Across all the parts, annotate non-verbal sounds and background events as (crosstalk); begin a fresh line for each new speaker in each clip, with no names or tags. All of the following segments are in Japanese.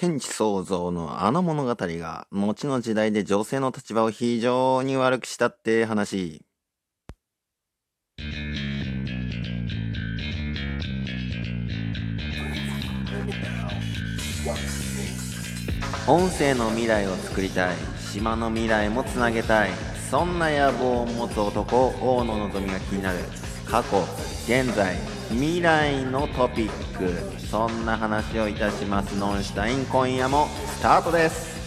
天地創造のあの物語が、後の時代で女性の立場を非常に悪くしたって話。音声の未来を作りたい。島の未来もつなげたい。そんな野望を持つ男、大野望が気になる。過去、現在、未来のトピックそんな話をいたしますノンシュタイン今夜もスタートです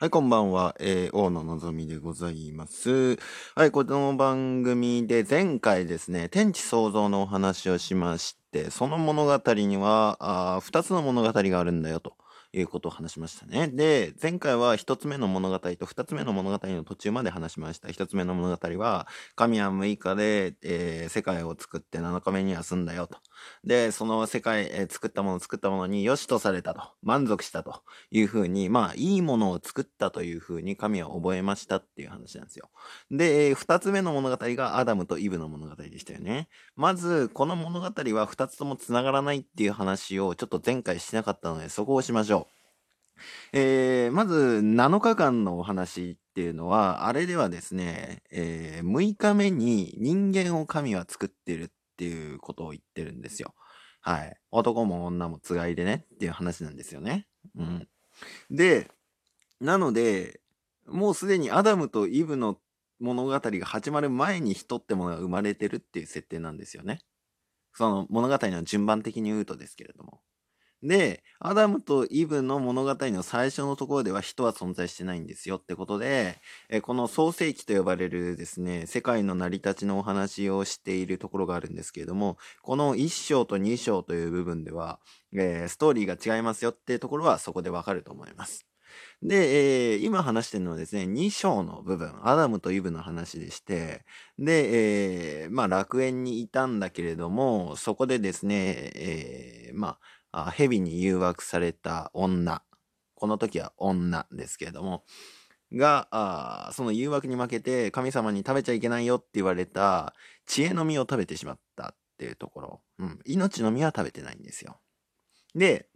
はい、こんばんは。えー、大野のぞみでございます。はい、この番組で前回ですね、天地創造のお話をしまして、その物語には、あ2つの物語があるんだよと。いうことを話しましたね。で、前回は一つ目の物語と二つ目の物語の途中まで話しました。一つ目の物語は、神は6日で、えー、世界を作って7日目には済んだよと。で、その世界、えー、作ったもの作ったものに良しとされたと。満足したというふうに、まあ、いいものを作ったというふうに神は覚えましたっていう話なんですよ。で、二つ目の物語がアダムとイブの物語でしたよね。まず、この物語は二つとも繋がらないっていう話をちょっと前回しなかったので、そこをしましょう。えー、まず7日間のお話っていうのは、あれではですね、えー、6日目に人間を神は作ってるっていうことを言ってるんですよ。はい。男も女もつがいでねっていう話なんですよね。うん。で、なので、もうすでにアダムとイブの物語が始まる前に人ってものが生まれてるっていう設定なんですよね。その物語の順番的に言うとですけれども。で、アダムとイブの物語の最初のところでは人は存在してないんですよってことで、えこの創世記と呼ばれるですね、世界の成り立ちのお話をしているところがあるんですけれども、この1章と2章という部分では、えー、ストーリーが違いますよっていうところはそこでわかると思います。で、えー、今話してるのはですね、2章の部分、アダムとイブの話でして、で、えー、まあ楽園にいたんだけれども、そこでですね、えー、まあ、あ蛇に誘惑された女。この時は女ですけれども、が、あその誘惑に負けて神様に食べちゃいけないよって言われた知恵の実を食べてしまったっていうところ。うん。命の実は食べてないんですよ。で、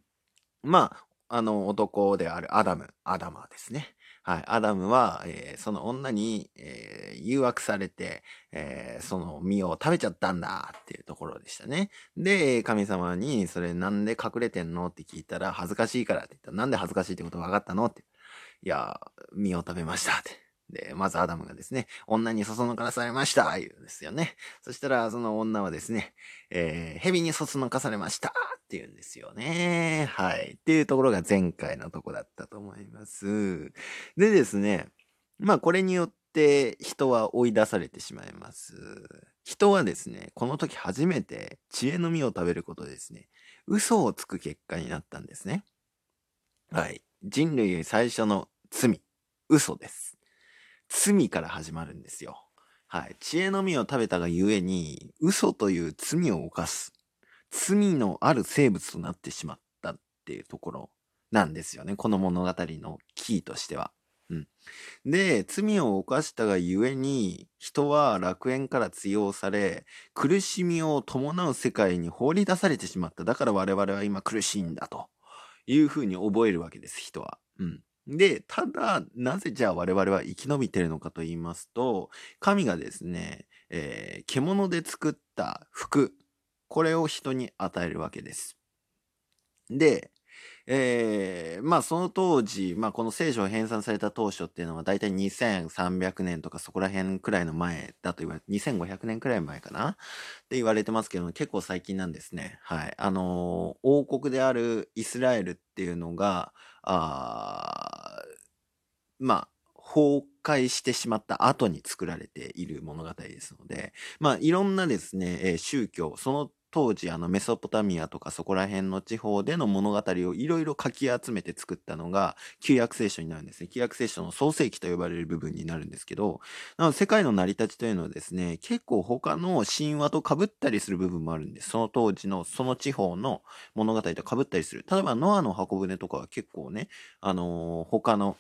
まあ、あの男であるアダム、アダマーですね。はい。アダムは、えー、その女に、えー、誘惑されて、えー、その実を食べちゃったんだっていうところでしたね。で、神様に、それなんで隠れてんの？って聞いたら、恥ずかしいからって言ったら、なんで恥ずかしいってこと分かったの？って。いや、実を食べましたって。で、まずアダムがですね、女にそそのかされました言うんですよね。そしたら、その女はですね、えー、蛇にそそのかされましたって言うんですよね。はい。っていうところが前回のとこだったと思います。でですね、まあこれによって人は追い出されてしまいます。人はですね、この時初めて知恵の実を食べることでですね、嘘をつく結果になったんですね。はい。人類最初の罪、嘘です。罪から始まるんですよ。はい。知恵の実を食べたがゆえに、嘘という罪を犯す。罪のある生物となってしまったっていうところなんですよね。この物語のキーとしては。うん。で、罪を犯したがゆえに、人は楽園から追用され、苦しみを伴う世界に放り出されてしまった。だから我々は今苦しいんだというふうに覚えるわけです、人は。うん。で、ただ、なぜじゃあ我々は生き延びてるのかと言いますと、神がですね、えー、獣で作った服、これを人に与えるわけです。で、えー、まあその当時、まあこの聖書を編纂された当初っていうのは大体2300年とかそこら辺くらいの前だと言われて、2500年くらい前かな？って言われてますけど結構最近なんですね。はい。あのー、王国であるイスラエルっていうのが、あまあ、崩壊してしまった後に作られている物語ですので、まあ、いろんなですね、えー、宗教、その当時あのメソポタミアとかそこら辺の地方での物語をいろいろかき集めて作ったのが旧約聖書になるんですね。旧約聖書の創世記と呼ばれる部分になるんですけど、なので世界の成り立ちというのはですね、結構他の神話と被ったりする部分もあるんです。その当時のその地方の物語と被ったりする。例えばノアの箱舟とかは結構ね、あのー、他の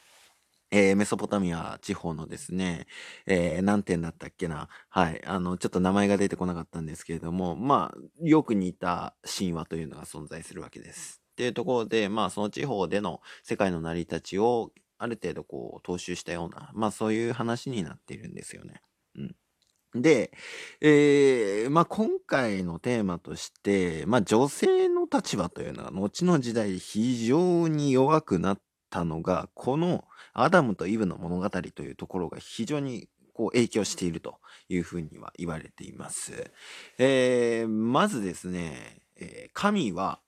えーメソポタミア地方のですね、えー何点だったっけな。はい。あの、ちょっと名前が出てこなかったんですけれども、まあ、よく似た神話というのが存在するわけです。っていうところで、まあ、その地方での世界の成り立ちを、ある程度こう、踏襲したような、まあ、そういう話になっているんですよね。うん。で、えーまあ、今回のテーマとして、まあ、女性の立場というのは後の時代非常に弱くなってたのがこのアダムとイブの物語というところが非常にこう影響しているというふうには言われています。えーまずですね、えー神は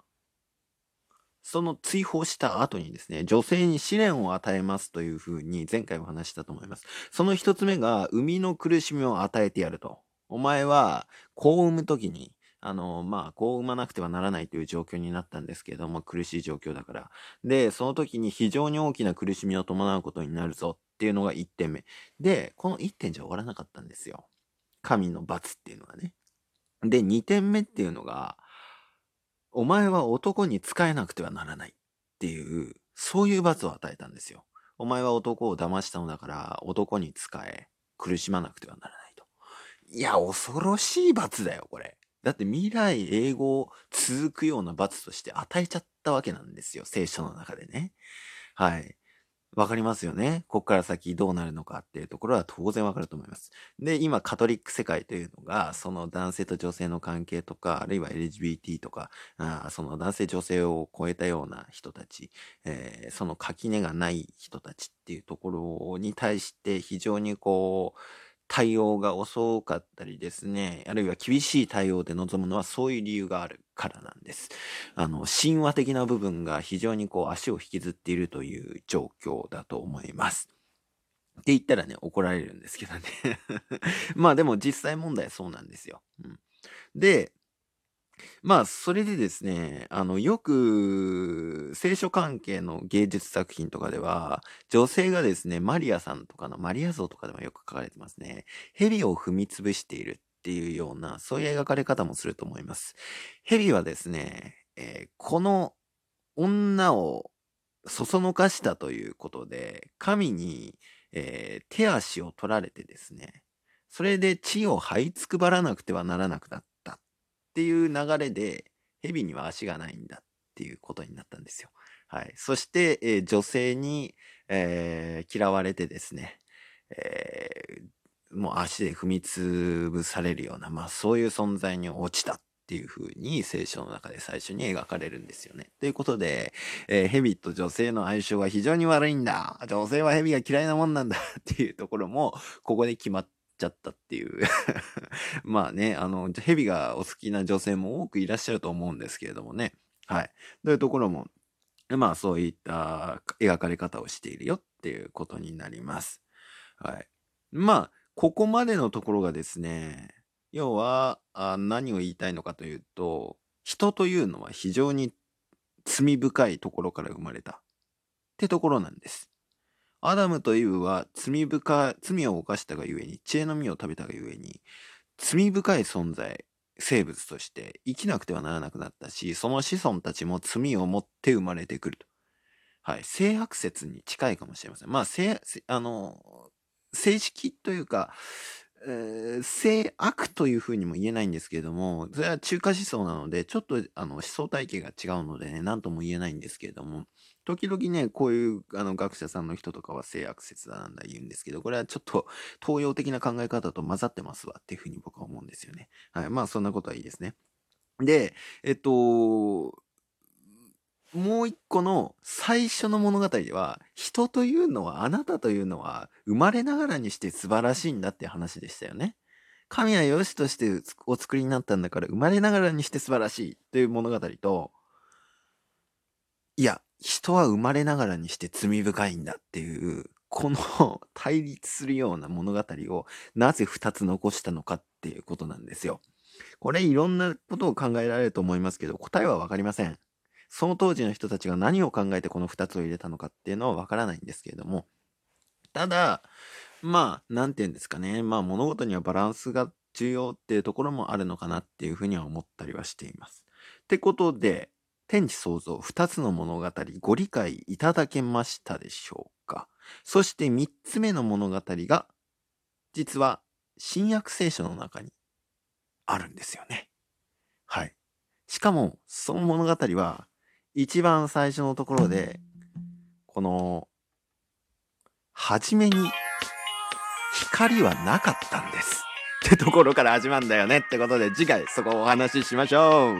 その追放した後にですね、女性に試練を与えますというふうに前回お話したと思います。その一つ目が、生みの苦しみを与えてやると。お前は、子を産むときに、あの、まあ、子を産まなくてはならないという状況になったんですけれども、苦しい状況だから。で、その時に非常に大きな苦しみを伴うことになるぞっていうのが1点目。で、この1点じゃ終わらなかったんですよ。神の罰っていうのがね。で、2点目っていうのが、お前は男に仕えなくてはならないっていう、そういう罰を与えたんですよ。お前は男を騙したのだから、男に仕え、苦しまなくてはならないと。いや、恐ろしい罰だよ、これ。だって未来永劫続くような罰として与えちゃったわけなんですよ、聖書の中でね。はい。わかりますよね。こっから先どうなるのかっていうところは当然わかると思います。で、今、カトリック世界というのが、その男性と女性の関係とか、あるいは LGBT とか、あその男性女性を超えたような人たち、えーその垣根がない人たちっていうところに対して非常にこう、対応が遅かったりですね、あるいは厳しい対応で臨むのはそういう理由があるからなんです。あの、神話的な部分が非常にこう足を引きずっているという状況だと思います。って言ったらね、怒られるんですけどね。(laughs) まあでも実際問題はそうなんですよ。うん、で、まあそれでですね、あの、よく聖書関係の芸術作品とかでは、女性がですね、マリアさんとかのマリア像とかでもよく書かれてますね。蛇を踏みつぶしているっていうような、そういう描かれ方もすると思います。蛇はですね、えーこの女をそそのかしたということで、神に、えー手足を取られてですね、それで地を這いつくばらなくてはならなくなったっていう流れで、蛇には足がないんだっていうことになったんですよ。はい。そして、えー女性に、えー嫌われてですね、えーもう足で踏みつぶされるような、まあそういう存在に落ちたっていう風に聖書の中で最初に描かれるんですよね。ということで、えー蛇と女性の相性は非常に悪いんだ。女性は蛇が嫌いなもんなんだっていうところも、ここで決まっちゃったっていう。(laughs) まあね、あの、蛇がお好きな女性も多くいらっしゃると思うんですけれどもね。はい。というところも、まあそういった描かれ方をしているよっていうことになります。はい。まあ、ここまでのところがですね、要はあ何を言いたいのかというと、人というのは非常に罪深いところから生まれたってところなんです。アダムとイブは罪深、罪を犯したがゆえに、知恵の実を食べたがゆえに、罪深い存在、生物として生きなくてはならなくなったし、その子孫たちも罪を持って生まれてくると。はい。性悪説に近いかもしれません。まあ、性、あの、正式というか、えー性悪というふうにも言えないんですけれども、それは中華思想なので、ちょっとあの思想体系が違うのでね、何とも言えないんですけれども、時々ね、こういうあの学者さんの人とかは性悪説だなんだ言うんですけど、これはちょっと (laughs) 東洋的な考え方と混ざってますわっていうふうに僕は思うんですよね。はい。まあそんなことはいいですね。で、えっと、もう一個の最初の物語では、人というのは、あなたというのは、生まれながらにして素晴らしいんだって話でしたよね。神は良しとしてお作りになったんだから、生まれながらにして素晴らしいという物語と、いや、人は生まれながらにして罪深いんだっていう、この (laughs) 対立するような物語をなぜ二つ残したのかっていうことなんですよ。これいろんなことを考えられると思いますけど、答えはわかりません。その当時の人たちが何を考えてこの2つを入れたのかっていうのはわからないんですけれども、ただ、まあ、なんて言うんですかね。まあ、物事にはバランスが重要っていうところもあるのかなっていうふうには思ったりはしています。ってことで、天地創造2つの物語ご理解いただけましたでしょうか？そして3つ目の物語が、実は新約聖書の中にあるんですよね。はい。しかも、その物語は、一番最初のところで、この、はじめに、光はなかったんです。ってところから始まるんだよねってことで、次回そこをお話ししましょう。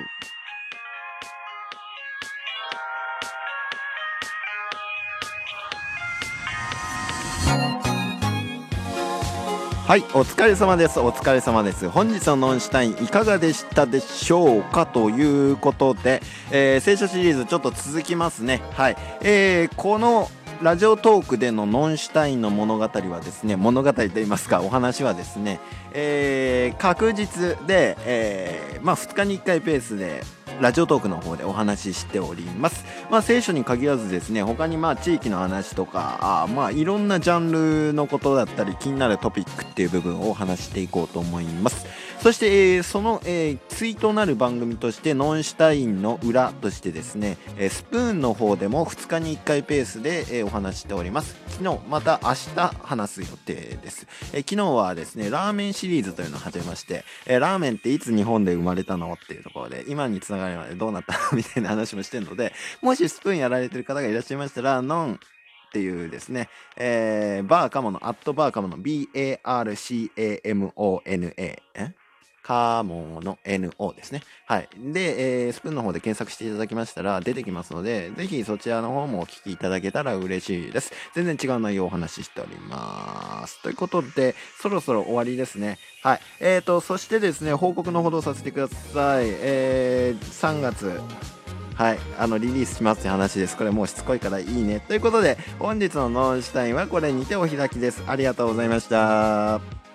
はい、お疲れ様です。お疲れ様です。本日のノンシュタインいかがでしたでしょうかということで、えー、聖書シリーズちょっと続きますね。はい。えー、このラジオトークでのノンシュタインの物語はですね、物語といいますか、お話はですね、えー、確実で、えー、まあ2日に1回ペースで、ラジオトークの方でお話ししております。まあ、聖書に限らずですね、他にまあ地域の話とか、あまあいろんなジャンルのことだったり気になるトピックっていう部分をお話していこうと思います。そして、えー、その、えー、ツイートなる番組としてノンシュタインの裏としてですね、えー、スプーンの方でも2日に1回ペースで、えー、お話しております。昨日、また明日話す予定です。えー、昨日はですね、ラーメンシリーズというのを始めまして、えー、ラーメンっていつ日本で生まれたのっていうところで、今につながるどうなった？(laughs) みたいな話もしてるので、もしスプーンやられてる方がいらっしゃいましたら、ノンっていうですね、えー、バーカモの、アットバーカモの B-A-R-C-A-M-O-N-A、え？カモの NO ですね。はい。で、えー、スプーンの方で検索していただきましたら出てきますので、ぜひそちらの方もお聞きいただけたら嬉しいです。全然違う内容をお話ししております。ということで、そろそろ終わりですね。はい。えーと、そしてですね、報告のほどさせてください。えー、3月、はい、あのリリースしますって話です。これもうしつこいからいいね。ということで、本日のノンシュタインはこれにてお開きです。ありがとうございました。